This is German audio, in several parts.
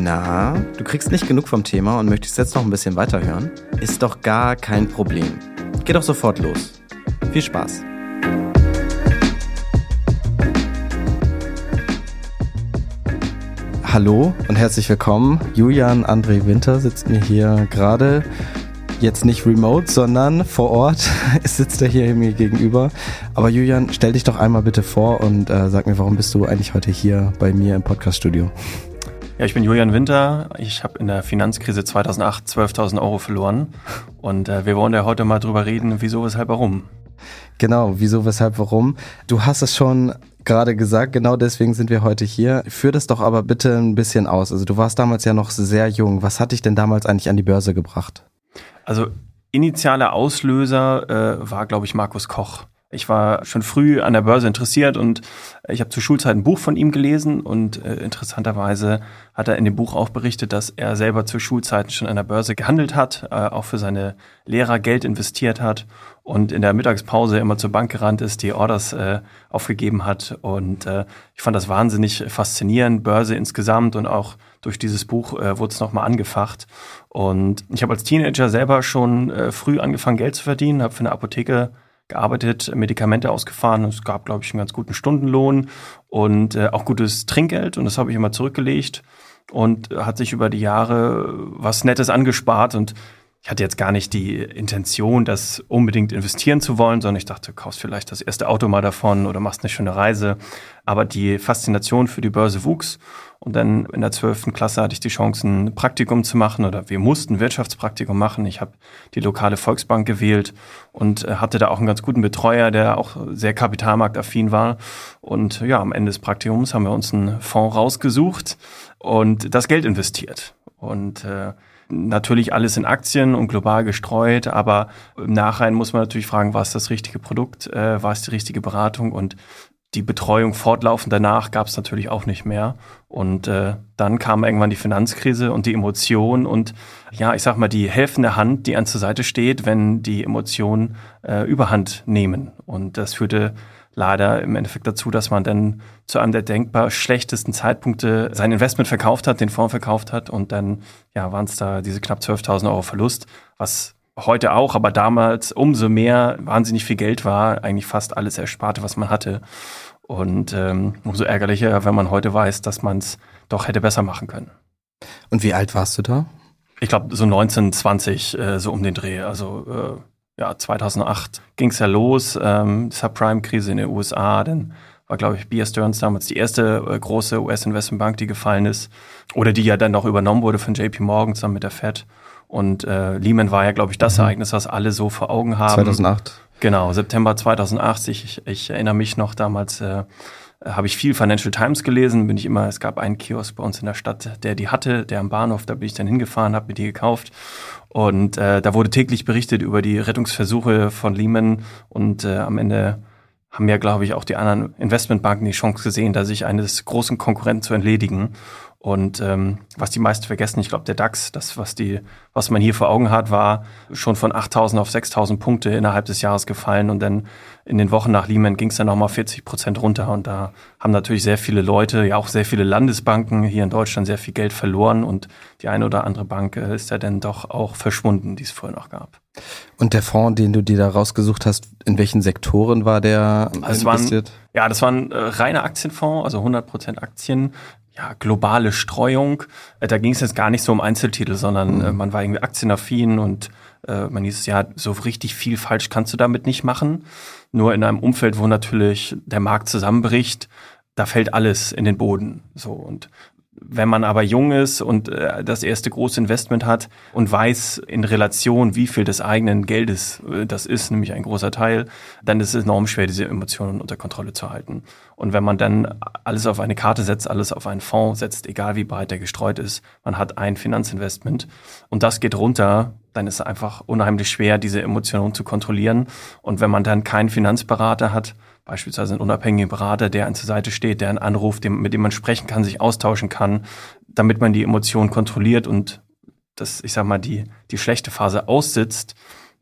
Na, du kriegst nicht genug vom Thema und möchtest jetzt noch ein bisschen weiterhören? Ist doch gar kein Problem. Geh doch sofort los. Viel Spaß. Hallo und herzlich willkommen. Julian André Winter sitzt mir hier gerade jetzt nicht remote, sondern vor Ort sitzt er hier mir gegenüber. Aber Julian, stell dich doch einmal bitte vor und äh, sag mir, warum bist du eigentlich heute hier bei mir im Podcaststudio? Ja, ich bin Julian Winter. Ich habe in der Finanzkrise 2008 12.000 Euro verloren. Und äh, wir wollen ja heute mal drüber reden, wieso, weshalb, warum. Genau, wieso, weshalb, warum. Du hast es schon gerade gesagt, genau deswegen sind wir heute hier. Führ das doch aber bitte ein bisschen aus. Also du warst damals ja noch sehr jung. Was hat dich denn damals eigentlich an die Börse gebracht? Also initialer Auslöser äh, war, glaube ich, Markus Koch. Ich war schon früh an der Börse interessiert und ich habe zur Schulzeit ein Buch von ihm gelesen und äh, interessanterweise hat er in dem Buch auch berichtet, dass er selber zur Schulzeit schon an der Börse gehandelt hat, äh, auch für seine Lehrer Geld investiert hat und in der Mittagspause immer zur Bank gerannt ist, die Orders äh, aufgegeben hat. Und äh, ich fand das wahnsinnig faszinierend, Börse insgesamt und auch durch dieses Buch äh, wurde es nochmal angefacht. Und ich habe als Teenager selber schon äh, früh angefangen Geld zu verdienen, habe für eine Apotheke gearbeitet, Medikamente ausgefahren. Es gab, glaube ich, einen ganz guten Stundenlohn und äh, auch gutes Trinkgeld und das habe ich immer zurückgelegt und hat sich über die Jahre was Nettes angespart und ich hatte jetzt gar nicht die Intention, das unbedingt investieren zu wollen, sondern ich dachte, kaufst vielleicht das erste Auto mal davon oder machst eine schöne Reise. Aber die Faszination für die Börse wuchs und dann in der zwölften Klasse hatte ich die Chance, ein Praktikum zu machen oder wir mussten Wirtschaftspraktikum machen. Ich habe die lokale Volksbank gewählt und äh, hatte da auch einen ganz guten Betreuer, der auch sehr kapitalmarktaffin war. Und ja, am Ende des Praktikums haben wir uns einen Fonds rausgesucht und das Geld investiert. Und äh, natürlich alles in Aktien und global gestreut, aber im Nachhinein muss man natürlich fragen, war es das richtige Produkt, äh, war es die richtige Beratung und die Betreuung fortlaufend danach gab es natürlich auch nicht mehr. Und äh, dann kam irgendwann die Finanzkrise und die Emotion und ja, ich sag mal, die helfende Hand, die an zur Seite steht, wenn die Emotionen äh, überhand nehmen. Und das führte leider im Endeffekt dazu, dass man dann zu einem der denkbar schlechtesten Zeitpunkte sein Investment verkauft hat, den Fonds verkauft hat und dann ja, waren es da diese knapp 12.000 Euro Verlust, was heute auch, aber damals umso mehr wahnsinnig viel Geld war, eigentlich fast alles Ersparte, was man hatte. Und ähm, umso ärgerlicher, wenn man heute weiß, dass man es doch hätte besser machen können. Und wie alt warst du da? Ich glaube so 19, 20, äh, so um den Dreh. Also äh, ja, 2008 ging es ja los, ähm, Subprime-Krise in den USA, dann war, glaube ich, Bear Stearns damals die erste äh, große US-Investmentbank, die gefallen ist. Oder die ja dann noch übernommen wurde von JP Morgan zusammen mit der Fed. Und äh, Lehman war ja, glaube ich, das mhm. Ereignis, was alle so vor Augen haben. 2008. Genau, September 2008. Ich, ich erinnere mich noch damals, äh, habe ich viel Financial Times gelesen, bin ich immer, es gab einen Kiosk bei uns in der Stadt, der die hatte, der am Bahnhof, da bin ich dann hingefahren, habe mir die gekauft. Und äh, da wurde täglich berichtet über die Rettungsversuche von Lehman und äh, am Ende haben ja, glaube ich, auch die anderen Investmentbanken die Chance gesehen, da sich eines großen Konkurrenten zu entledigen. Und ähm, was die meisten vergessen, ich glaube, der DAX, das, was die, was man hier vor Augen hat, war schon von 8.000 auf 6.000 Punkte innerhalb des Jahres gefallen. Und dann in den Wochen nach Lehman ging es dann nochmal 40 Prozent runter. Und da haben natürlich sehr viele Leute, ja auch sehr viele Landesbanken hier in Deutschland sehr viel Geld verloren. Und die eine oder andere Bank äh, ist ja dann doch auch verschwunden, die es vorher noch gab. Und der Fonds, den du dir da rausgesucht hast, in welchen Sektoren war der also investiert? Waren, ja, das war ein äh, reiner Aktienfonds, also 100 Prozent Aktien ja, globale Streuung. Äh, da ging es jetzt gar nicht so um Einzeltitel, sondern äh, mhm. man war irgendwie aktienaffin und äh, man hieß, ja, so richtig viel falsch kannst du damit nicht machen. Nur in einem Umfeld, wo natürlich der Markt zusammenbricht, da fällt alles in den Boden. So und wenn man aber jung ist und äh, das erste große Investment hat und weiß in Relation, wie viel des eigenen Geldes äh, das ist, nämlich ein großer Teil, dann ist es enorm schwer, diese Emotionen unter Kontrolle zu halten. Und wenn man dann alles auf eine Karte setzt, alles auf einen Fonds setzt, egal wie breit der gestreut ist, man hat ein Finanzinvestment und das geht runter, dann ist es einfach unheimlich schwer, diese Emotionen zu kontrollieren. Und wenn man dann keinen Finanzberater hat, beispielsweise einen unabhängigen Berater, der an zur Seite steht, der einen anruft, mit dem man sprechen kann, sich austauschen kann, damit man die Emotionen kontrolliert und das, ich sag mal, die, die schlechte Phase aussitzt,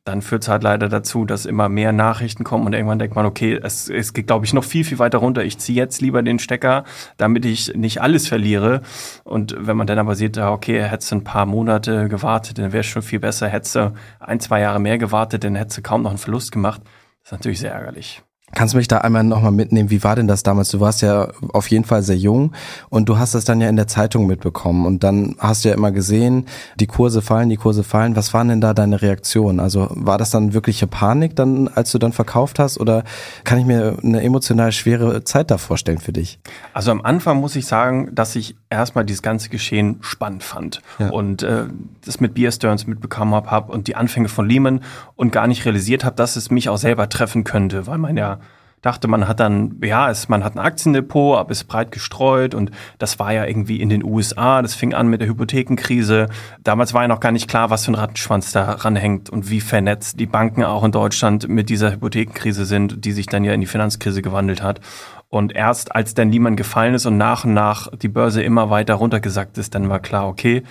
dann führt es halt leider dazu, dass immer mehr Nachrichten kommen und irgendwann denkt man, okay, es, es geht, glaube ich, noch viel, viel weiter runter. Ich ziehe jetzt lieber den Stecker, damit ich nicht alles verliere. Und wenn man dann aber sieht, okay, hättest du ein paar Monate gewartet, dann wäre es schon viel besser. Hättest du ein, zwei Jahre mehr gewartet, dann hättest du kaum noch einen Verlust gemacht. Das ist natürlich sehr ärgerlich. Kannst du mich da einmal nochmal mitnehmen? Wie war denn das damals? Du warst ja auf jeden Fall sehr jung und du hast das dann ja in der Zeitung mitbekommen und dann hast du ja immer gesehen, die Kurse fallen, die Kurse fallen. Was waren denn da deine Reaktionen? Also war das dann wirkliche Panik dann, als du dann verkauft hast oder kann ich mir eine emotional schwere Zeit da vorstellen für dich? Also am Anfang muss ich sagen, dass ich erstmal dieses ganze Geschehen spannend fand ja. und äh, das mit Beer Stearns mitbekommen habe hab und die Anfänge von Lehman und gar nicht realisiert habe, dass es mich auch selber treffen könnte, weil man ja dachte, man hat dann, ja, es, man hat ein Aktiendepot, aber ist breit gestreut und das war ja irgendwie in den USA, das fing an mit der Hypothekenkrise. Damals war ja noch gar nicht klar, was für ein Rattenschwanz da ranhängt und wie vernetzt die Banken auch in Deutschland mit dieser Hypothekenkrise sind, die sich dann ja in die Finanzkrise gewandelt hat. Und erst als dann niemand gefallen ist und nach und nach die Börse immer weiter runtergesackt ist, dann war klar, okay,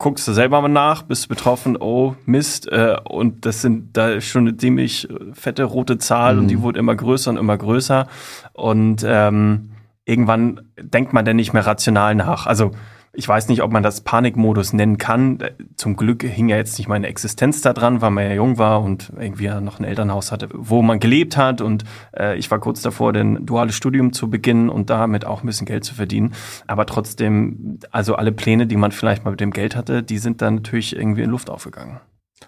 guckst du selber mal nach, bist betroffen, oh Mist, äh, und das sind da ist schon eine ziemlich fette rote Zahl mhm. und die mhm. wurde immer größer und immer größer. Und ähm, irgendwann denkt man dann nicht mehr rational nach. Also ich weiß nicht, ob man das Panikmodus nennen kann. Zum Glück hing ja jetzt nicht meine Existenz da dran, weil man ja jung war und irgendwie ja noch ein Elternhaus hatte, wo man gelebt hat. Und äh, ich war kurz davor, den duales Studium zu beginnen und damit auch ein bisschen Geld zu verdienen. Aber trotzdem, also alle Pläne, die man vielleicht mal mit dem Geld hatte, die sind dann natürlich irgendwie in Luft aufgegangen.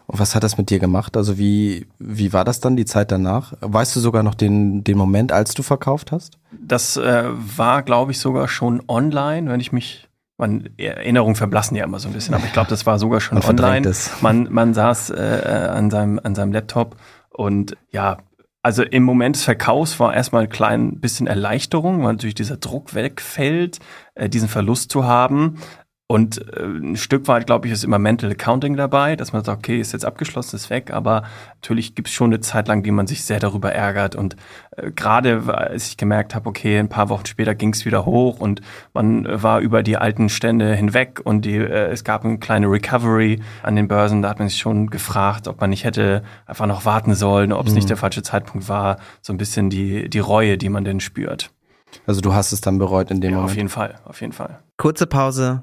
Und was hat das mit dir gemacht? Also wie, wie war das dann die Zeit danach? Weißt du sogar noch den, den Moment, als du verkauft hast? Das äh, war, glaube ich, sogar schon online, wenn ich mich man Erinnerungen verblassen ja immer so ein bisschen, aber ich glaube, das war sogar schon man online. Man, man saß äh, an, seinem, an seinem Laptop und ja, also im Moment des Verkaufs war erstmal ein klein bisschen Erleichterung, weil natürlich dieser Druck wegfällt, äh, diesen Verlust zu haben. Und äh, ein Stück weit, glaube ich, ist immer Mental Accounting dabei, dass man sagt, okay, ist jetzt abgeschlossen, ist weg, aber natürlich gibt es schon eine Zeit lang, die man sich sehr darüber ärgert. Und äh, gerade als ich gemerkt habe, okay, ein paar Wochen später ging es wieder hoch und man war über die alten Stände hinweg und die, äh, es gab eine kleine Recovery an den Börsen, da hat man sich schon gefragt, ob man nicht hätte einfach noch warten sollen, ob es mhm. nicht der falsche Zeitpunkt war, so ein bisschen die, die Reue, die man denn spürt. Also du hast es dann bereut in dem ja, Moment? Auf jeden Fall, auf jeden Fall. Kurze Pause,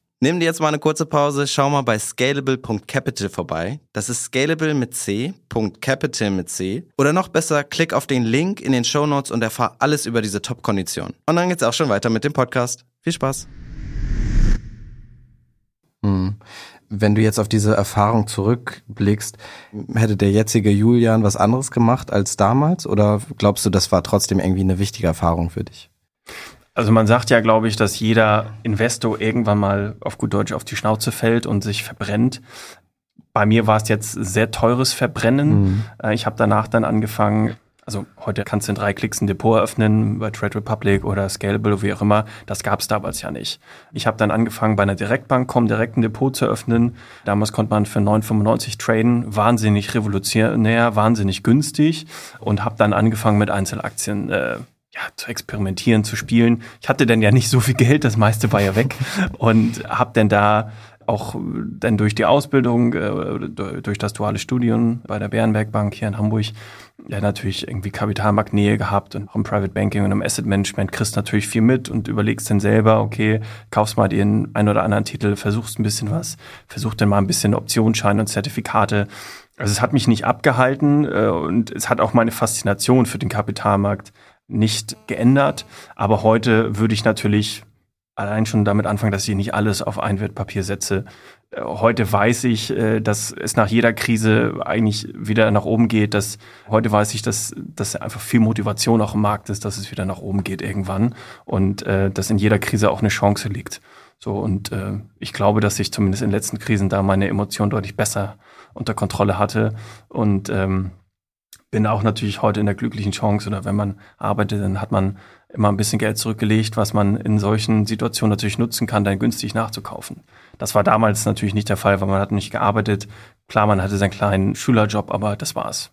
Nimm dir jetzt mal eine kurze Pause, schau mal bei scalable.capital vorbei. Das ist scalable mit C, .capital mit C. Oder noch besser, klick auf den Link in den Show Notes und erfahr alles über diese Top-Kondition. Und dann geht's auch schon weiter mit dem Podcast. Viel Spaß! Hm. Wenn du jetzt auf diese Erfahrung zurückblickst, hätte der jetzige Julian was anderes gemacht als damals? Oder glaubst du, das war trotzdem irgendwie eine wichtige Erfahrung für dich? Also man sagt ja, glaube ich, dass jeder Investor irgendwann mal auf gut Deutsch auf die Schnauze fällt und sich verbrennt. Bei mir war es jetzt sehr teures Verbrennen. Mhm. Äh, ich habe danach dann angefangen, also heute kannst du in drei Klicks ein Depot eröffnen bei Trade Republic oder Scalable oder wie auch immer. Das gab es damals ja nicht. Ich habe dann angefangen bei einer Direktbank kommen, direkt ein Depot zu öffnen. Damals konnte man für 9,95 traden, wahnsinnig revolutionär, wahnsinnig günstig und habe dann angefangen mit Einzelaktien äh, ja, zu experimentieren, zu spielen. Ich hatte dann ja nicht so viel Geld, das meiste war ja weg und habe dann da auch dann durch die Ausbildung, äh, durch das duale Studium bei der Bärenberg Bank hier in Hamburg, ja natürlich irgendwie Kapitalmarktnähe gehabt und auch im Private Banking und im Asset Management kriegst natürlich viel mit und überlegst dann selber, okay, kaufst mal den ein oder anderen Titel, versuchst ein bisschen was, versuchst dann mal ein bisschen Optionsscheine und Zertifikate. Also es hat mich nicht abgehalten äh, und es hat auch meine Faszination für den Kapitalmarkt nicht geändert. Aber heute würde ich natürlich allein schon damit anfangen, dass ich nicht alles auf ein Wertpapier setze. Äh, heute weiß ich, äh, dass es nach jeder Krise eigentlich wieder nach oben geht. Dass heute weiß ich, dass, dass einfach viel Motivation auch im Markt ist, dass es wieder nach oben geht irgendwann und äh, dass in jeder Krise auch eine Chance liegt. So und äh, ich glaube, dass ich zumindest in letzten Krisen da meine Emotionen deutlich besser unter Kontrolle hatte und ähm, bin auch natürlich heute in der glücklichen Chance oder wenn man arbeitet, dann hat man immer ein bisschen Geld zurückgelegt, was man in solchen Situationen natürlich nutzen kann, dann günstig nachzukaufen. Das war damals natürlich nicht der Fall, weil man hat nicht gearbeitet. Klar, man hatte seinen kleinen Schülerjob, aber das war's.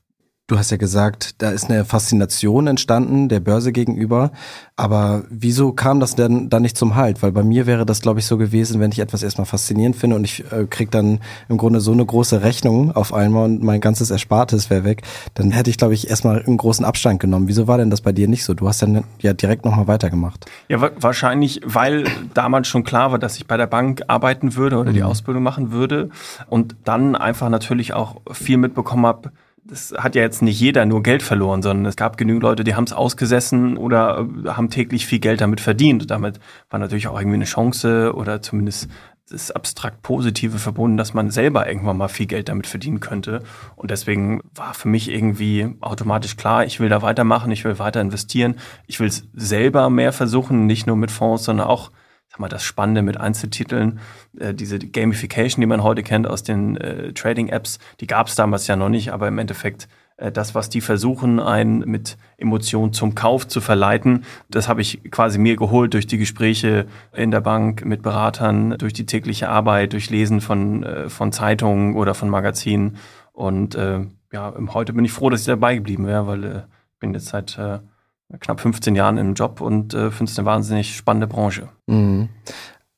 Du hast ja gesagt, da ist eine Faszination entstanden der Börse gegenüber. Aber wieso kam das denn dann nicht zum Halt? Weil bei mir wäre das, glaube ich, so gewesen, wenn ich etwas erstmal faszinierend finde und ich äh, krieg dann im Grunde so eine große Rechnung auf einmal und mein ganzes Erspartes wäre weg, dann hätte ich, glaube ich, erstmal einen großen Abstand genommen. Wieso war denn das bei dir nicht so? Du hast dann ja direkt nochmal weitergemacht. Ja, wahrscheinlich, weil damals schon klar war, dass ich bei der Bank arbeiten würde oder mhm. die Ausbildung machen würde und dann einfach natürlich auch viel mitbekommen habe, das hat ja jetzt nicht jeder nur Geld verloren, sondern es gab genügend Leute, die haben es ausgesessen oder äh, haben täglich viel Geld damit verdient. Damit war natürlich auch irgendwie eine Chance oder zumindest das abstrakt Positive verbunden, dass man selber irgendwann mal viel Geld damit verdienen könnte. Und deswegen war für mich irgendwie automatisch klar, ich will da weitermachen, ich will weiter investieren, ich will es selber mehr versuchen, nicht nur mit Fonds, sondern auch sag mal, das Spannende mit Einzeltiteln, äh, diese Gamification, die man heute kennt aus den äh, Trading-Apps, die gab es damals ja noch nicht, aber im Endeffekt äh, das, was die versuchen, einen mit Emotionen zum Kauf zu verleiten, das habe ich quasi mir geholt durch die Gespräche in der Bank mit Beratern, durch die tägliche Arbeit, durch Lesen von, äh, von Zeitungen oder von Magazinen. Und äh, ja, heute bin ich froh, dass ich dabei geblieben wäre, weil äh, ich bin jetzt seit äh, knapp 15 Jahren im Job und äh, finde es eine wahnsinnig spannende Branche. Mhm.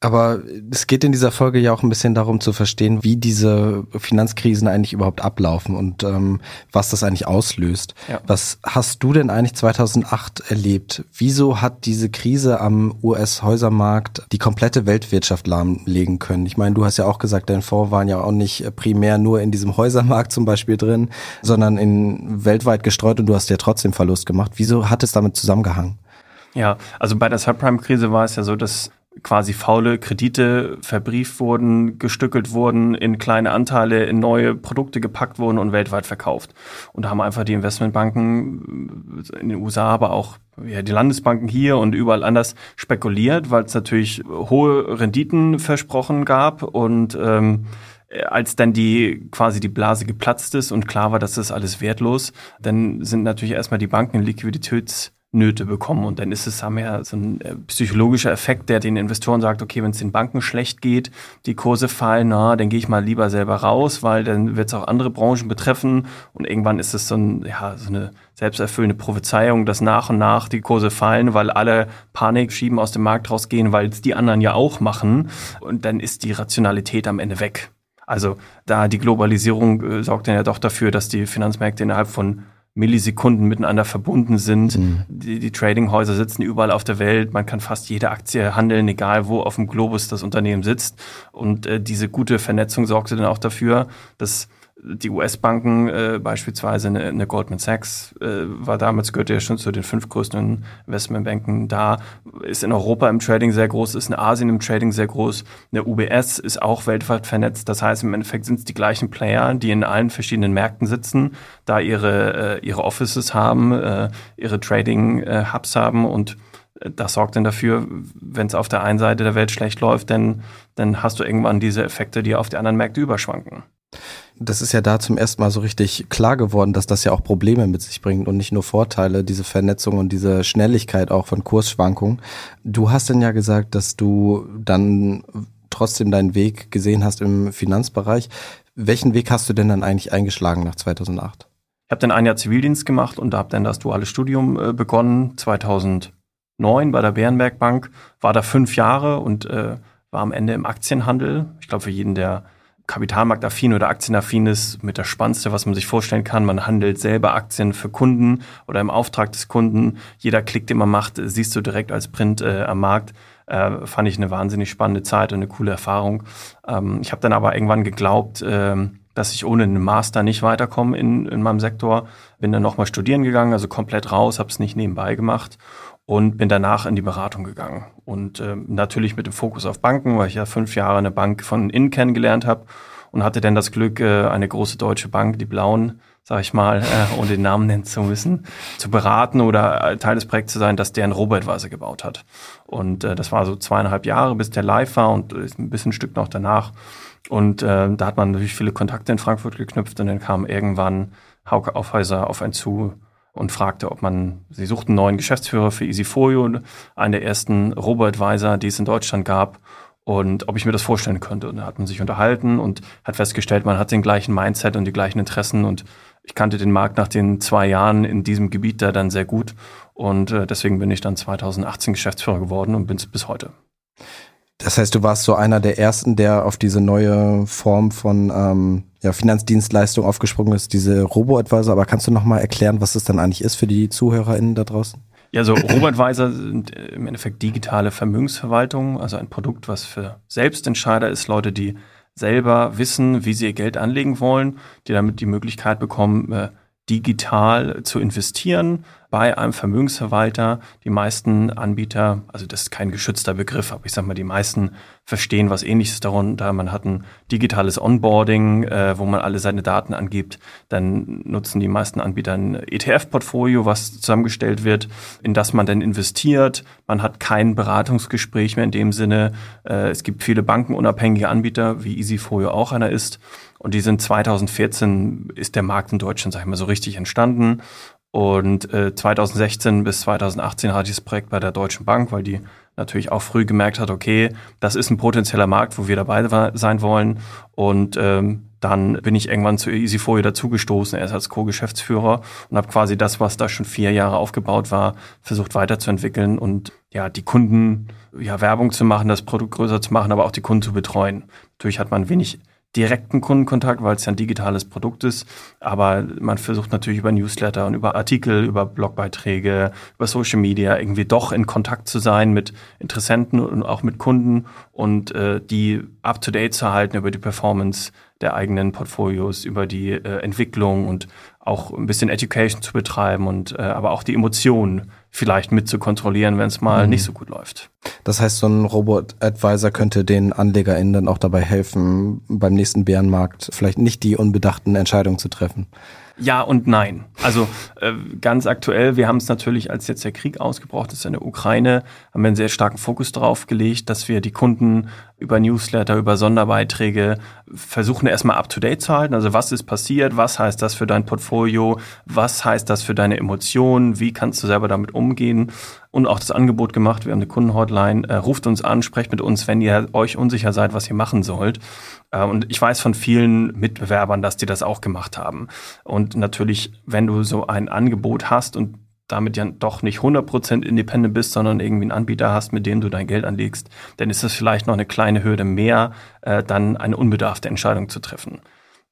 Aber es geht in dieser Folge ja auch ein bisschen darum zu verstehen, wie diese Finanzkrisen eigentlich überhaupt ablaufen und ähm, was das eigentlich auslöst. Ja. Was hast du denn eigentlich 2008 erlebt? Wieso hat diese Krise am US-Häusermarkt die komplette Weltwirtschaft lahmlegen können? Ich meine, du hast ja auch gesagt, dein Fonds waren ja auch nicht primär nur in diesem Häusermarkt zum Beispiel drin, sondern in weltweit gestreut und du hast ja trotzdem Verlust gemacht. Wieso hat es damit zusammengehangen? Ja, also bei der Subprime-Krise war es ja so, dass quasi faule Kredite verbrieft wurden, gestückelt wurden, in kleine Anteile in neue Produkte gepackt wurden und weltweit verkauft. Und da haben einfach die Investmentbanken in den USA, aber auch ja, die Landesbanken hier und überall anders spekuliert, weil es natürlich hohe Renditen versprochen gab und ähm, als dann die quasi die Blase geplatzt ist und klar war, dass das alles wertlos, dann sind natürlich erstmal die Banken Liquiditäts Nöte bekommen. Und dann ist es ja mehr so ein äh, psychologischer Effekt, der den Investoren sagt, okay, wenn es den Banken schlecht geht, die Kurse fallen, na, dann gehe ich mal lieber selber raus, weil dann wird es auch andere Branchen betreffen. Und irgendwann ist es so, ein, ja, so eine selbsterfüllende Prophezeiung, dass nach und nach die Kurse fallen, weil alle Panik schieben aus dem Markt rausgehen, weil es die anderen ja auch machen. Und dann ist die Rationalität am Ende weg. Also da die Globalisierung äh, sorgt dann ja doch dafür, dass die Finanzmärkte innerhalb von Millisekunden miteinander verbunden sind. Mhm. Die, die Tradinghäuser sitzen überall auf der Welt. Man kann fast jede Aktie handeln, egal wo auf dem Globus das Unternehmen sitzt. Und äh, diese gute Vernetzung sorgte dann auch dafür, dass die US-Banken, äh, beispielsweise eine, eine, Goldman Sachs, äh, war damals, gehörte ja schon zu den fünf größten Investmentbanken da, ist in Europa im Trading sehr groß, ist in Asien im Trading sehr groß. Eine UBS ist auch weltweit vernetzt. Das heißt, im Endeffekt sind es die gleichen Player, die in allen verschiedenen Märkten sitzen, da ihre, äh, ihre Offices haben, äh, ihre Trading-Hubs äh, haben und äh, das sorgt dann dafür, wenn es auf der einen Seite der Welt schlecht läuft, dann, dann hast du irgendwann diese Effekte, die auf die anderen Märkte überschwanken das ist ja da zum ersten Mal so richtig klar geworden, dass das ja auch Probleme mit sich bringt und nicht nur Vorteile, diese Vernetzung und diese Schnelligkeit auch von Kursschwankungen. Du hast dann ja gesagt, dass du dann trotzdem deinen Weg gesehen hast im Finanzbereich. Welchen Weg hast du denn dann eigentlich eingeschlagen nach 2008? Ich habe dann ein Jahr Zivildienst gemacht und habe dann das duale Studium äh, begonnen, 2009 bei der Bärenberg Bank, war da fünf Jahre und äh, war am Ende im Aktienhandel. Ich glaube, für jeden, der kapitalmarktaffin oder aktienaffin ist, mit das Spannendste, was man sich vorstellen kann. Man handelt selber Aktien für Kunden oder im Auftrag des Kunden. Jeder Klick, den man macht, siehst du direkt als Print äh, am Markt. Äh, fand ich eine wahnsinnig spannende Zeit und eine coole Erfahrung. Ähm, ich habe dann aber irgendwann geglaubt, äh, dass ich ohne einen Master nicht weiterkomme in, in meinem Sektor. Bin dann nochmal studieren gegangen, also komplett raus, habe es nicht nebenbei gemacht und bin danach in die Beratung gegangen. Und äh, natürlich mit dem Fokus auf Banken, weil ich ja fünf Jahre eine Bank von innen kennengelernt habe und hatte dann das Glück, äh, eine große deutsche Bank, die Blauen, sag ich mal, äh, ohne den Namen nennen zu müssen, zu beraten oder äh, Teil des Projekts zu sein, das deren Robotweise gebaut hat. Und äh, das war so zweieinhalb Jahre, bis der live war und äh, ein bisschen ein Stück noch danach. Und äh, da hat man natürlich viele Kontakte in Frankfurt geknüpft und dann kam irgendwann Hauke Aufhäuser auf einen zu und fragte, ob man, sie suchten einen neuen Geschäftsführer für Easyfolio, einen der ersten Robo-Advisor, die es in Deutschland gab und ob ich mir das vorstellen könnte. Und da hat man sich unterhalten und hat festgestellt, man hat den gleichen Mindset und die gleichen Interessen und ich kannte den Markt nach den zwei Jahren in diesem Gebiet da dann sehr gut und äh, deswegen bin ich dann 2018 Geschäftsführer geworden und bin es bis heute. Das heißt, du warst so einer der ersten, der auf diese neue Form von ähm, ja, Finanzdienstleistung aufgesprungen ist, diese Robo-Advisor. Aber kannst du noch mal erklären, was das dann eigentlich ist für die ZuhörerInnen da draußen? Ja, so Robo-Advisor sind im Endeffekt digitale Vermögensverwaltung, also ein Produkt, was für Selbstentscheider ist, Leute, die selber wissen, wie sie ihr Geld anlegen wollen, die damit die Möglichkeit bekommen, äh, digital zu investieren, bei einem Vermögensverwalter. Die meisten Anbieter, also das ist kein geschützter Begriff, aber ich sag mal, die meisten verstehen was ähnliches darunter. Man hat ein digitales Onboarding, äh, wo man alle seine Daten angibt. Dann nutzen die meisten Anbieter ein ETF-Portfolio, was zusammengestellt wird, in das man dann investiert. Man hat kein Beratungsgespräch mehr in dem Sinne. Äh, es gibt viele bankenunabhängige Anbieter, wie Easyfolio auch einer ist. Und die sind 2014 ist der Markt in Deutschland, sag ich mal, so richtig entstanden. Und äh, 2016 bis 2018 hatte ich das Projekt bei der Deutschen Bank, weil die natürlich auch früh gemerkt hat, okay, das ist ein potenzieller Markt, wo wir dabei sein wollen. Und ähm, dann bin ich irgendwann zu Easyfolie dazugestoßen, erst als Co-Geschäftsführer und habe quasi das, was da schon vier Jahre aufgebaut war, versucht weiterzuentwickeln und ja, die Kunden, ja, Werbung zu machen, das Produkt größer zu machen, aber auch die Kunden zu betreuen. Natürlich hat man wenig direkten Kundenkontakt, weil es ja ein digitales Produkt ist. Aber man versucht natürlich über Newsletter und über Artikel, über Blogbeiträge, über Social Media irgendwie doch in Kontakt zu sein mit Interessenten und auch mit Kunden und äh, die up-to-date zu halten über die Performance der eigenen Portfolios, über die äh, Entwicklung und auch ein bisschen Education zu betreiben und äh, aber auch die Emotionen vielleicht mit zu kontrollieren, wenn es mal mhm. nicht so gut läuft. Das heißt, so ein Robot-Advisor könnte den AnlegerInnen dann auch dabei helfen, beim nächsten Bärenmarkt vielleicht nicht die unbedachten Entscheidungen zu treffen. Ja und nein. Also äh, ganz aktuell, wir haben es natürlich, als jetzt der Krieg ausgebrochen ist in der Ukraine, haben wir einen sehr starken Fokus darauf gelegt, dass wir die Kunden über Newsletter, über Sonderbeiträge versuchen erstmal up-to-date zu halten. Also was ist passiert? Was heißt das für dein Portfolio? Was heißt das für deine Emotionen? Wie kannst du selber damit umgehen? Und auch das Angebot gemacht. Wir haben eine Kundenhotline. Äh, ruft uns an, sprecht mit uns, wenn ihr euch unsicher seid, was ihr machen sollt. Äh, und ich weiß von vielen Mitbewerbern, dass die das auch gemacht haben. Und natürlich, wenn du so ein Angebot hast und damit ja doch nicht 100% independent bist, sondern irgendwie einen Anbieter hast, mit dem du dein Geld anlegst, dann ist es vielleicht noch eine kleine Hürde mehr, äh, dann eine unbedarfte Entscheidung zu treffen.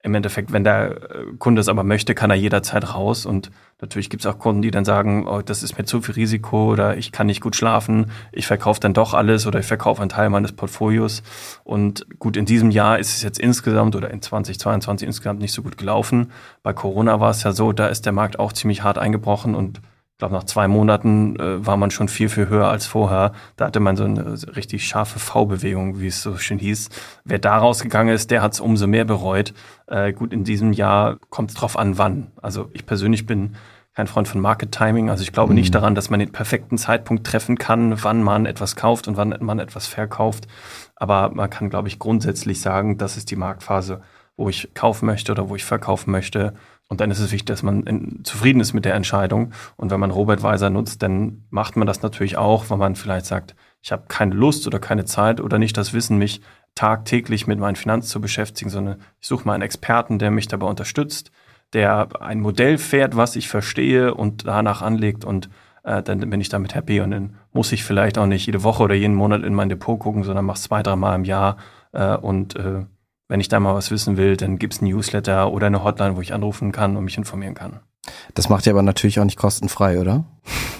Im Endeffekt, wenn der äh, Kunde es aber möchte, kann er jederzeit raus. Und natürlich gibt es auch Kunden, die dann sagen, oh, das ist mir zu viel Risiko oder ich kann nicht gut schlafen, ich verkaufe dann doch alles oder ich verkaufe einen Teil meines Portfolios. Und gut, in diesem Jahr ist es jetzt insgesamt oder in 2022 insgesamt nicht so gut gelaufen. Bei Corona war es ja so, da ist der Markt auch ziemlich hart eingebrochen und ich glaube, nach zwei Monaten äh, war man schon viel, viel höher als vorher. Da hatte man so eine richtig scharfe V-Bewegung, wie es so schön hieß. Wer da rausgegangen ist, der hat es umso mehr bereut. Äh, gut, in diesem Jahr kommt es drauf an, wann. Also ich persönlich bin kein Freund von Market Timing. Also ich glaube mhm. nicht daran, dass man den perfekten Zeitpunkt treffen kann, wann man etwas kauft und wann man etwas verkauft. Aber man kann, glaube ich, grundsätzlich sagen, das ist die Marktphase, wo ich kaufen möchte oder wo ich verkaufen möchte. Und dann ist es wichtig, dass man in, zufrieden ist mit der Entscheidung. Und wenn man Robert Weiser nutzt, dann macht man das natürlich auch, weil man vielleicht sagt, ich habe keine Lust oder keine Zeit oder nicht das Wissen, mich tagtäglich mit meinen Finanzen zu beschäftigen, sondern ich suche mal einen Experten, der mich dabei unterstützt, der ein Modell fährt, was ich verstehe und danach anlegt und äh, dann bin ich damit happy und dann muss ich vielleicht auch nicht jede Woche oder jeden Monat in mein Depot gucken, sondern mache zwei, drei Mal im Jahr äh, und äh, wenn ich da mal was wissen will, dann gibt's ein Newsletter oder eine Hotline, wo ich anrufen kann und mich informieren kann. Das macht ihr aber natürlich auch nicht kostenfrei, oder?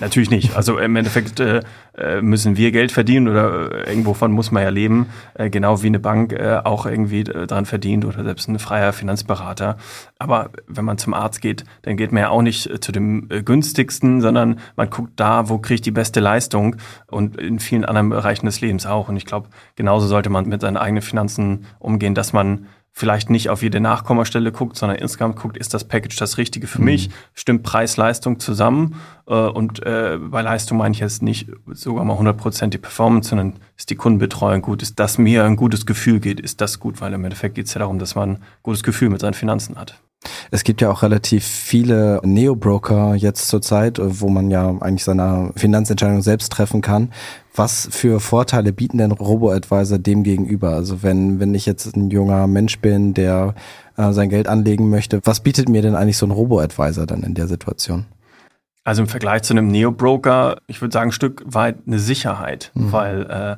Natürlich nicht. Also im Endeffekt äh, äh müssen wir Geld verdienen oder äh, irgendwovon muss man ja leben, äh, genau wie eine Bank äh, auch irgendwie äh, dran verdient oder selbst ein freier Finanzberater. Aber wenn man zum Arzt geht, dann geht man ja auch nicht zu dem günstigsten, sondern man guckt da, wo kriege ich die beste Leistung und in vielen anderen Bereichen des Lebens auch. Und ich glaube, genauso sollte man mit seinen eigenen Finanzen umgehen, dass man vielleicht nicht auf jede Nachkommastelle guckt, sondern insgesamt guckt, ist das Package das Richtige für mhm. mich? Stimmt Preis-Leistung zusammen? Äh, und äh, bei Leistung meine ich jetzt nicht sogar mal 100% die Performance, sondern ist die Kundenbetreuung gut? Ist das mir ein gutes Gefühl geht? Ist das gut? Weil im Endeffekt geht es ja darum, dass man ein gutes Gefühl mit seinen Finanzen hat. Es gibt ja auch relativ viele Neo-Broker jetzt zurzeit, wo man ja eigentlich seine Finanzentscheidung selbst treffen kann. Was für Vorteile bieten denn Robo-Advisor dem gegenüber? Also wenn, wenn ich jetzt ein junger Mensch bin, der äh, sein Geld anlegen möchte, was bietet mir denn eigentlich so ein Robo-Advisor dann in der Situation? Also im Vergleich zu einem Neo-Broker, ich würde sagen, ein Stück weit eine Sicherheit, mhm. weil äh,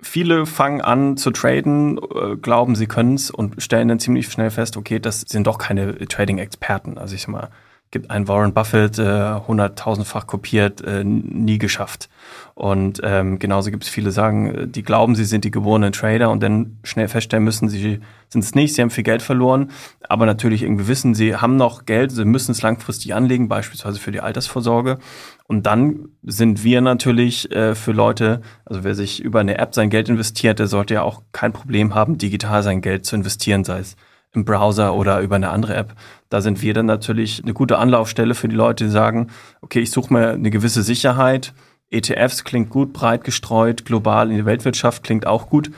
viele fangen an zu traden, äh, glauben, sie können es und stellen dann ziemlich schnell fest, okay, das sind doch keine Trading-Experten. Also ich sag mal, gibt einen Warren Buffett, äh, hunderttausendfach äh, kopiert, äh, nie geschafft. Und ähm, genauso gibt es viele sagen, äh, die glauben, sie sind die geborenen Trader und dann schnell feststellen müssen, sie sind es nicht, sie haben viel Geld verloren, aber natürlich irgendwie wissen, sie haben noch Geld, sie müssen es langfristig anlegen, beispielsweise für die Altersvorsorge. Und dann sind wir natürlich äh, für Leute, also wer sich über eine App sein Geld investiert, der sollte ja auch kein Problem haben, digital sein Geld zu investieren, sei es im Browser oder über eine andere App. Da sind wir dann natürlich eine gute Anlaufstelle für die Leute, die sagen, okay, ich suche mir eine gewisse Sicherheit. ETFs klingt gut, breit gestreut, global in die Weltwirtschaft klingt auch gut.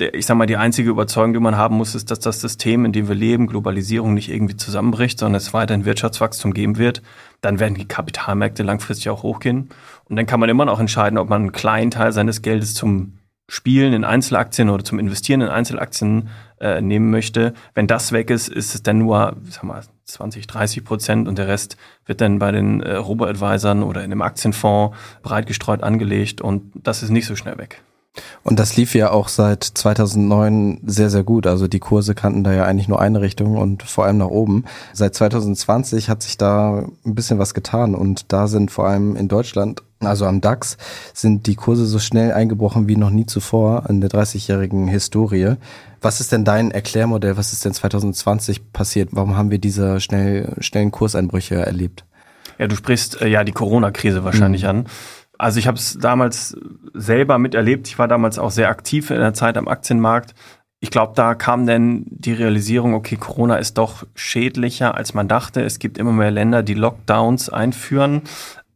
Ich sage mal, die einzige Überzeugung, die man haben muss, ist, dass das System, in dem wir leben, Globalisierung nicht irgendwie zusammenbricht, sondern es weiterhin Wirtschaftswachstum geben wird. Dann werden die Kapitalmärkte langfristig auch hochgehen. Und dann kann man immer noch entscheiden, ob man einen kleinen Teil seines Geldes zum Spielen in Einzelaktien oder zum Investieren in Einzelaktien äh, nehmen möchte. Wenn das weg ist, ist es dann nur sag mal, 20, 30 Prozent und der Rest wird dann bei den äh, Robo-Advisern oder in einem Aktienfonds breit gestreut angelegt und das ist nicht so schnell weg. Und das lief ja auch seit 2009 sehr, sehr gut. Also die Kurse kannten da ja eigentlich nur eine Richtung und vor allem nach oben. Seit 2020 hat sich da ein bisschen was getan und da sind vor allem in Deutschland, also am DAX, sind die Kurse so schnell eingebrochen wie noch nie zuvor in der 30-jährigen Historie. Was ist denn dein Erklärmodell? Was ist denn 2020 passiert? Warum haben wir diese schnell, schnellen Kurseinbrüche erlebt? Ja, du sprichst äh, ja die Corona-Krise wahrscheinlich mhm. an. Also ich habe es damals selber miterlebt. Ich war damals auch sehr aktiv in der Zeit am Aktienmarkt. Ich glaube, da kam dann die Realisierung, okay, Corona ist doch schädlicher, als man dachte. Es gibt immer mehr Länder, die Lockdowns einführen.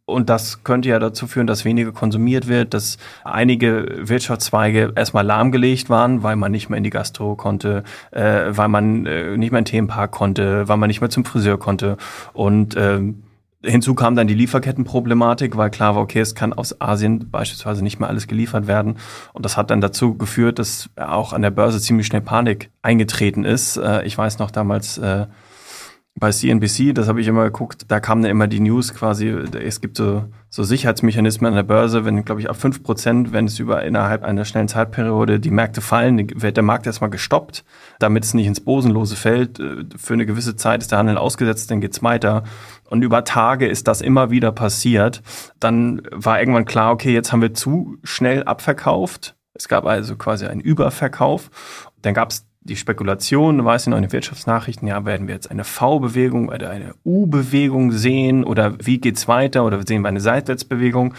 Und das könnte ja dazu führen, dass weniger konsumiert wird, dass einige Wirtschaftszweige erstmal lahmgelegt waren, weil man nicht mehr in die Gastro konnte, äh, weil man äh, nicht mehr in den Themenpark konnte, weil man nicht mehr zum Friseur konnte. Und ähm, Hinzu kam dann die Lieferkettenproblematik, weil klar war, okay, es kann aus Asien beispielsweise nicht mehr alles geliefert werden. Und das hat dann dazu geführt, dass auch an der Börse ziemlich schnell Panik eingetreten ist. Äh, ich weiß noch damals, äh, bei CNBC, das habe ich immer geguckt, da kam dann immer die News quasi, es gibt so, so Sicherheitsmechanismen an der Börse, wenn, glaube ich, ab fünf Prozent, wenn es über innerhalb einer schnellen Zeitperiode die Märkte fallen, wird der Markt erstmal gestoppt, damit es nicht ins Bosenlose fällt. Äh, für eine gewisse Zeit ist der Handel ausgesetzt, dann geht's weiter. Und über Tage ist das immer wieder passiert. Dann war irgendwann klar, okay, jetzt haben wir zu schnell abverkauft. Es gab also quasi einen Überverkauf. Dann gab es die Spekulation, weiß ich noch in den Wirtschaftsnachrichten, ja, werden wir jetzt eine V-Bewegung oder eine U-Bewegung sehen oder wie geht's weiter oder sehen wir eine Seitwärtsbewegung?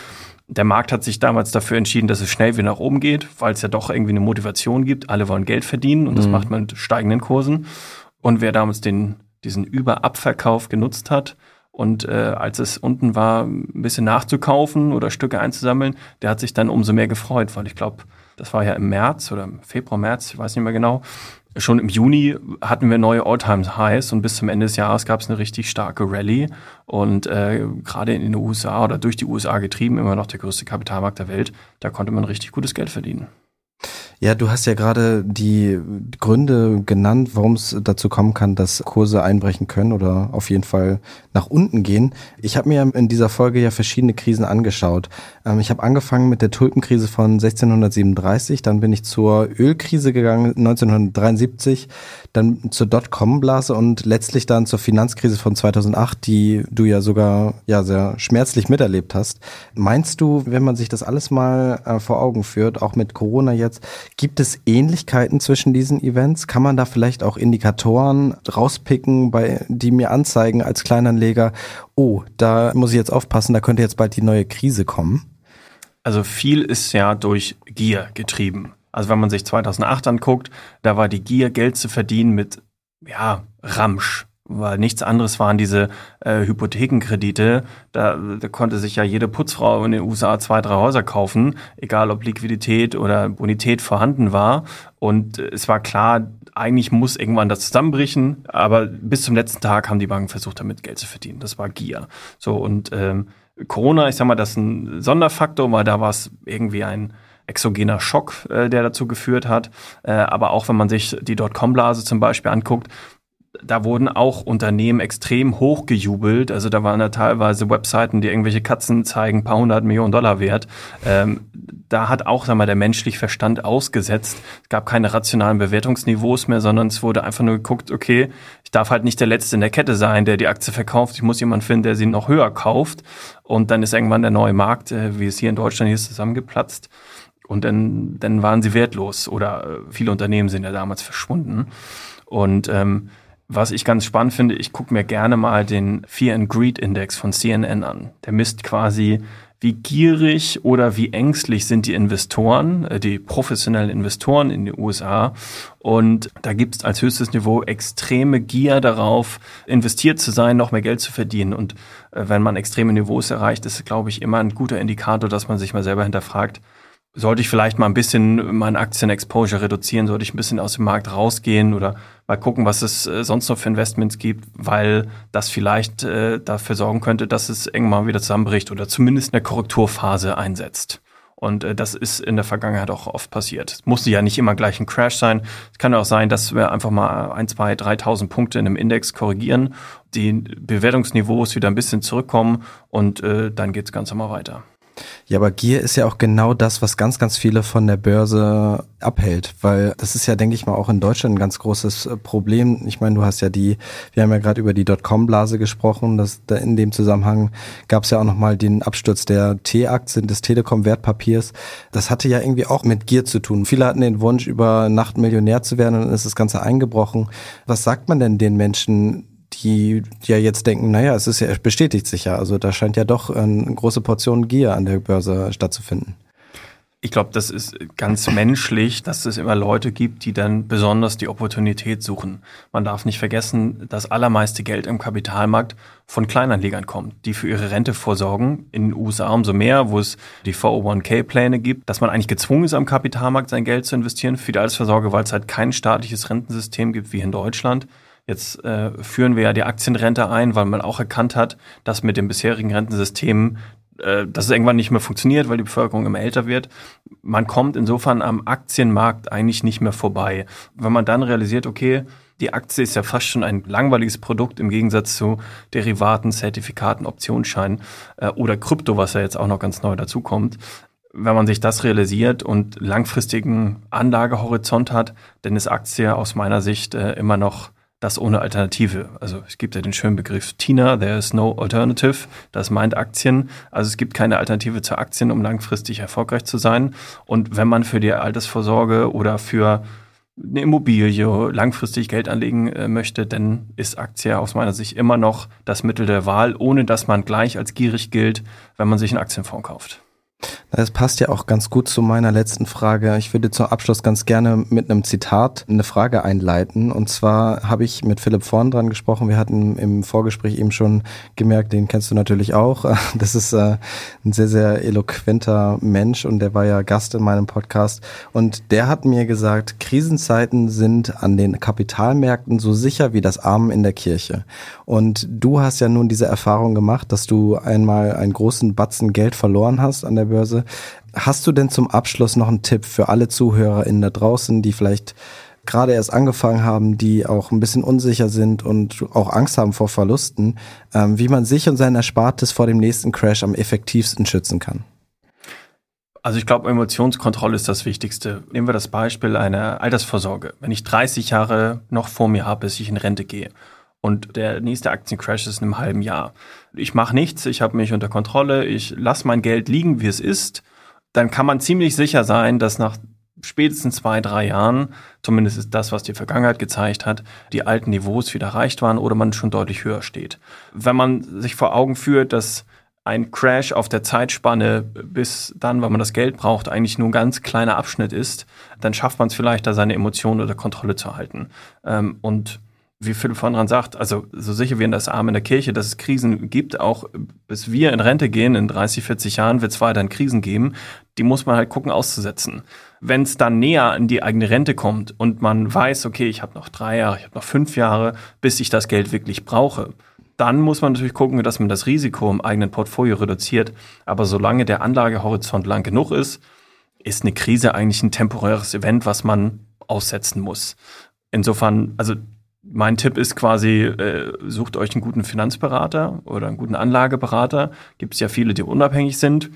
Der Markt hat sich damals dafür entschieden, dass es schnell wieder nach oben geht, weil es ja doch irgendwie eine Motivation gibt. Alle wollen Geld verdienen und das mhm. macht man mit steigenden Kursen. Und wer damals den, diesen Überabverkauf genutzt hat, und äh, als es unten war, ein bisschen nachzukaufen oder Stücke einzusammeln, der hat sich dann umso mehr gefreut, weil ich glaube, das war ja im März oder im Februar, März, ich weiß nicht mehr genau. Schon im Juni hatten wir neue All-Time-Highs und bis zum Ende des Jahres gab es eine richtig starke Rallye. Und äh, gerade in den USA oder durch die USA getrieben, immer noch der größte Kapitalmarkt der Welt, da konnte man richtig gutes Geld verdienen. Ja, du hast ja gerade die Gründe genannt, warum es dazu kommen kann, dass Kurse einbrechen können oder auf jeden Fall nach unten gehen. Ich habe mir in dieser Folge ja verschiedene Krisen angeschaut. Ähm, ich habe angefangen mit der Tulpenkrise von 1637, dann bin ich zur Ölkrise gegangen 1973, dann zur Dotcom-Blase und letztlich dann zur Finanzkrise von 2008, die du ja sogar ja sehr schmerzlich miterlebt hast. Meinst du, wenn man sich das alles mal äh, vor Augen führt, auch mit Corona jetzt, Gibt es Ähnlichkeiten zwischen diesen Events? Kann man da vielleicht auch Indikatoren rauspicken, bei, die mir anzeigen als Kleinanleger, oh, da muss ich jetzt aufpassen, da könnte jetzt bald die neue Krise kommen? Also viel ist ja durch Gier getrieben. Also wenn man sich 2008 anguckt, da war die Gier, Geld zu verdienen mit, ja, Ramsch weil nichts anderes waren diese äh, Hypothekenkredite. Da, da konnte sich ja jede Putzfrau in den USA zwei, drei Häuser kaufen, egal ob Liquidität oder Bonität vorhanden war. Und äh, es war klar, eigentlich muss irgendwann das zusammenbrechen, aber bis zum letzten Tag haben die Banken versucht, damit Geld zu verdienen. Das war Gier. So und ähm, Corona, ich sag mal, das ist ein Sonderfaktor, weil da war es irgendwie ein exogener Schock, äh, der dazu geführt hat. Äh, aber auch wenn man sich die Dotcom-Blase zum Beispiel anguckt, da wurden auch Unternehmen extrem hochgejubelt. Also da waren ja teilweise Webseiten, die irgendwelche Katzen zeigen, paar hundert Millionen Dollar wert. Ähm, da hat auch sag mal, der menschliche Verstand ausgesetzt. Es gab keine rationalen Bewertungsniveaus mehr, sondern es wurde einfach nur geguckt, okay, ich darf halt nicht der Letzte in der Kette sein, der die Aktie verkauft. Ich muss jemanden finden, der sie noch höher kauft. Und dann ist irgendwann der neue Markt, äh, wie es hier in Deutschland ist, zusammengeplatzt. Und dann, dann waren sie wertlos oder äh, viele Unternehmen sind ja damals verschwunden. Und ähm, was ich ganz spannend finde, ich gucke mir gerne mal den Fear and Greed Index von CNN an. Der misst quasi, wie gierig oder wie ängstlich sind die Investoren, äh, die professionellen Investoren in den USA. Und da gibt es als höchstes Niveau extreme Gier darauf, investiert zu sein, noch mehr Geld zu verdienen. Und äh, wenn man extreme Niveaus erreicht, ist, glaube ich, immer ein guter Indikator, dass man sich mal selber hinterfragt, sollte ich vielleicht mal ein bisschen mein Aktien-Exposure reduzieren, sollte ich ein bisschen aus dem Markt rausgehen oder mal gucken, was es äh, sonst noch für Investments gibt, weil das vielleicht äh, dafür sorgen könnte, dass es irgendwann wieder zusammenbricht oder zumindest eine Korrekturphase einsetzt. Und äh, das ist in der Vergangenheit auch oft passiert. Es musste ja nicht immer gleich ein Crash sein. Es kann auch sein, dass wir einfach mal ein, zwei, 3.000 Punkte in einem Index korrigieren, die Bewertungsniveaus wieder ein bisschen zurückkommen und äh, dann geht es ganz normal weiter. Ja, aber Gier ist ja auch genau das, was ganz, ganz viele von der Börse abhält, weil das ist ja, denke ich mal, auch in Deutschland ein ganz großes äh, Problem. Ich meine, du hast ja die, wir haben ja gerade über die Dotcom-Blase gesprochen, dass da in dem Zusammenhang gab es ja auch nochmal den Absturz der T-Aktien, des Telekom-Wertpapiers. Das hatte ja irgendwie auch mit Gier zu tun. Viele hatten den Wunsch, über Nacht Millionär zu werden und dann ist das Ganze eingebrochen. Was sagt man denn den Menschen, die ja jetzt denken, naja, es ist ja, es bestätigt sich ja. Also da scheint ja doch eine große Portion Gier an der Börse stattzufinden. Ich glaube, das ist ganz menschlich, dass es immer Leute gibt, die dann besonders die Opportunität suchen. Man darf nicht vergessen, das allermeiste Geld im Kapitalmarkt von Kleinanlegern kommt, die für ihre Rente vorsorgen. In den USA umso mehr, wo es die 401k-Pläne gibt, dass man eigentlich gezwungen ist, am Kapitalmarkt sein Geld zu investieren für die Altersvorsorge, weil es halt kein staatliches Rentensystem gibt wie in Deutschland. Jetzt äh, führen wir ja die Aktienrente ein, weil man auch erkannt hat, dass mit dem bisherigen Rentensystem äh, dass es irgendwann nicht mehr funktioniert, weil die Bevölkerung immer älter wird. Man kommt insofern am Aktienmarkt eigentlich nicht mehr vorbei. Wenn man dann realisiert, okay, die Aktie ist ja fast schon ein langweiliges Produkt im Gegensatz zu Derivaten, Zertifikaten, Optionsscheinen äh, oder Krypto, was ja jetzt auch noch ganz neu dazukommt. Wenn man sich das realisiert und langfristigen Anlagehorizont hat, dann ist Aktie aus meiner Sicht äh, immer noch das ohne Alternative. Also es gibt ja den schönen Begriff TINA, there is no alternative. Das meint Aktien. Also es gibt keine Alternative zu Aktien, um langfristig erfolgreich zu sein. Und wenn man für die Altersvorsorge oder für eine Immobilie langfristig Geld anlegen äh, möchte, dann ist Aktie aus meiner Sicht immer noch das Mittel der Wahl, ohne dass man gleich als gierig gilt, wenn man sich einen Aktienfonds kauft. Das passt ja auch ganz gut zu meiner letzten Frage. Ich würde zum Abschluss ganz gerne mit einem Zitat eine Frage einleiten. Und zwar habe ich mit Philipp Vorn dran gesprochen. Wir hatten im Vorgespräch eben schon gemerkt, den kennst du natürlich auch. Das ist äh, ein sehr, sehr eloquenter Mensch und der war ja Gast in meinem Podcast. Und der hat mir gesagt, Krisenzeiten sind an den Kapitalmärkten so sicher wie das Armen in der Kirche. Und du hast ja nun diese Erfahrung gemacht, dass du einmal einen großen Batzen Geld verloren hast an der Börse Phase. Hast du denn zum Abschluss noch einen Tipp für alle ZuhörerInnen da draußen, die vielleicht gerade erst angefangen haben, die auch ein bisschen unsicher sind und auch Angst haben vor Verlusten, ähm, wie man sich und sein Erspartes vor dem nächsten Crash am effektivsten schützen kann? Also ich glaube, Emotionskontrolle ist das Wichtigste. Nehmen wir das Beispiel einer Altersvorsorge. Wenn ich 30 Jahre noch vor mir habe, bis ich in Rente gehe und der nächste Aktiencrash ist in einem halben Jahr. Ich mache nichts, ich habe mich unter Kontrolle, ich lasse mein Geld liegen, wie es ist, dann kann man ziemlich sicher sein, dass nach spätestens zwei, drei Jahren, zumindest ist das, was die Vergangenheit gezeigt hat, die alten Niveaus wieder erreicht waren oder man schon deutlich höher steht. Wenn man sich vor Augen führt, dass ein Crash auf der Zeitspanne bis dann, wenn man das Geld braucht, eigentlich nur ein ganz kleiner Abschnitt ist, dann schafft man es vielleicht, da seine Emotionen unter Kontrolle zu halten. Ähm, und wie Philipp von dran sagt, also so sicher wie in das Arm in der Kirche, dass es Krisen gibt, auch bis wir in Rente gehen, in 30, 40 Jahren wird es weiterhin Krisen geben, die muss man halt gucken auszusetzen. Wenn es dann näher an die eigene Rente kommt und man weiß, okay, ich habe noch drei Jahre, ich habe noch fünf Jahre, bis ich das Geld wirklich brauche, dann muss man natürlich gucken, dass man das Risiko im eigenen Portfolio reduziert. Aber solange der Anlagehorizont lang genug ist, ist eine Krise eigentlich ein temporäres Event, was man aussetzen muss. Insofern, also mein Tipp ist quasi, äh, sucht euch einen guten Finanzberater oder einen guten Anlageberater. Gibt es ja viele, die unabhängig sind.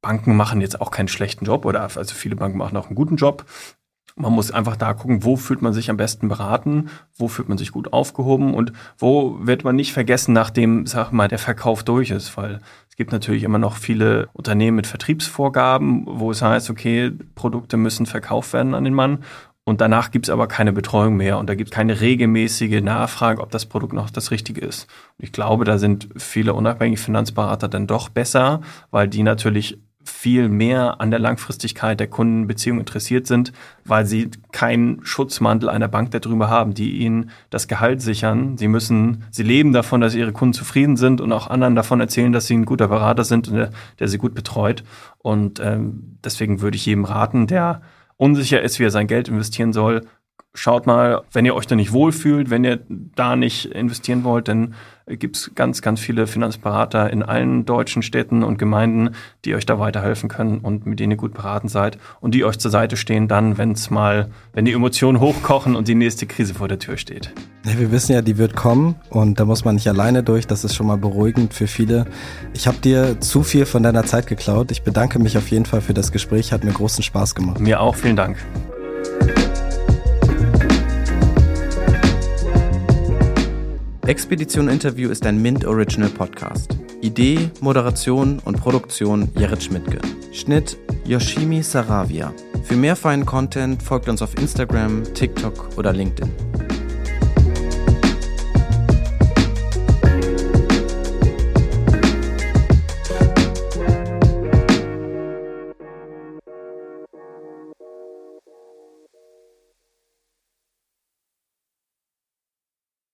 Banken machen jetzt auch keinen schlechten Job oder also viele Banken machen auch einen guten Job. Man muss einfach da gucken, wo fühlt man sich am besten beraten, wo fühlt man sich gut aufgehoben und wo wird man nicht vergessen, nachdem, sag mal, der Verkauf durch ist, weil es gibt natürlich immer noch viele Unternehmen mit Vertriebsvorgaben, wo es heißt, okay, Produkte müssen verkauft werden an den Mann und danach gibt es aber keine Betreuung mehr und da gibt es keine regelmäßige Nachfrage, ob das Produkt noch das Richtige ist. Und ich glaube, da sind viele unabhängige Finanzberater dann doch besser, weil die natürlich viel mehr an der Langfristigkeit der Kundenbeziehung interessiert sind, weil sie keinen Schutzmantel einer Bank darüber haben, die ihnen das Gehalt sichern. Sie müssen, sie leben davon, dass ihre Kunden zufrieden sind und auch anderen davon erzählen, dass sie ein guter Berater sind und der, der sie gut betreut. Und ähm, deswegen würde ich jedem raten, der unsicher ist, wie er sein Geld investieren soll, schaut mal, wenn ihr euch da nicht wohlfühlt, wenn ihr da nicht investieren wollt, dann gibt es ganz, ganz viele Finanzberater in allen deutschen Städten und Gemeinden, die euch da weiterhelfen können und mit denen ihr gut beraten seid und die euch zur Seite stehen dann, wenn es mal, wenn die Emotionen hochkochen und die nächste Krise vor der Tür steht. Ja, wir wissen ja, die wird kommen und da muss man nicht alleine durch. Das ist schon mal beruhigend für viele. Ich habe dir zu viel von deiner Zeit geklaut. Ich bedanke mich auf jeden Fall für das Gespräch. Hat mir großen Spaß gemacht. Mir auch. Vielen Dank. Expedition Interview ist ein Mint Original Podcast. Idee, Moderation und Produktion Jared Schmidtke. Schnitt Yoshimi Saravia. Für mehr feinen Content folgt uns auf Instagram, TikTok oder LinkedIn.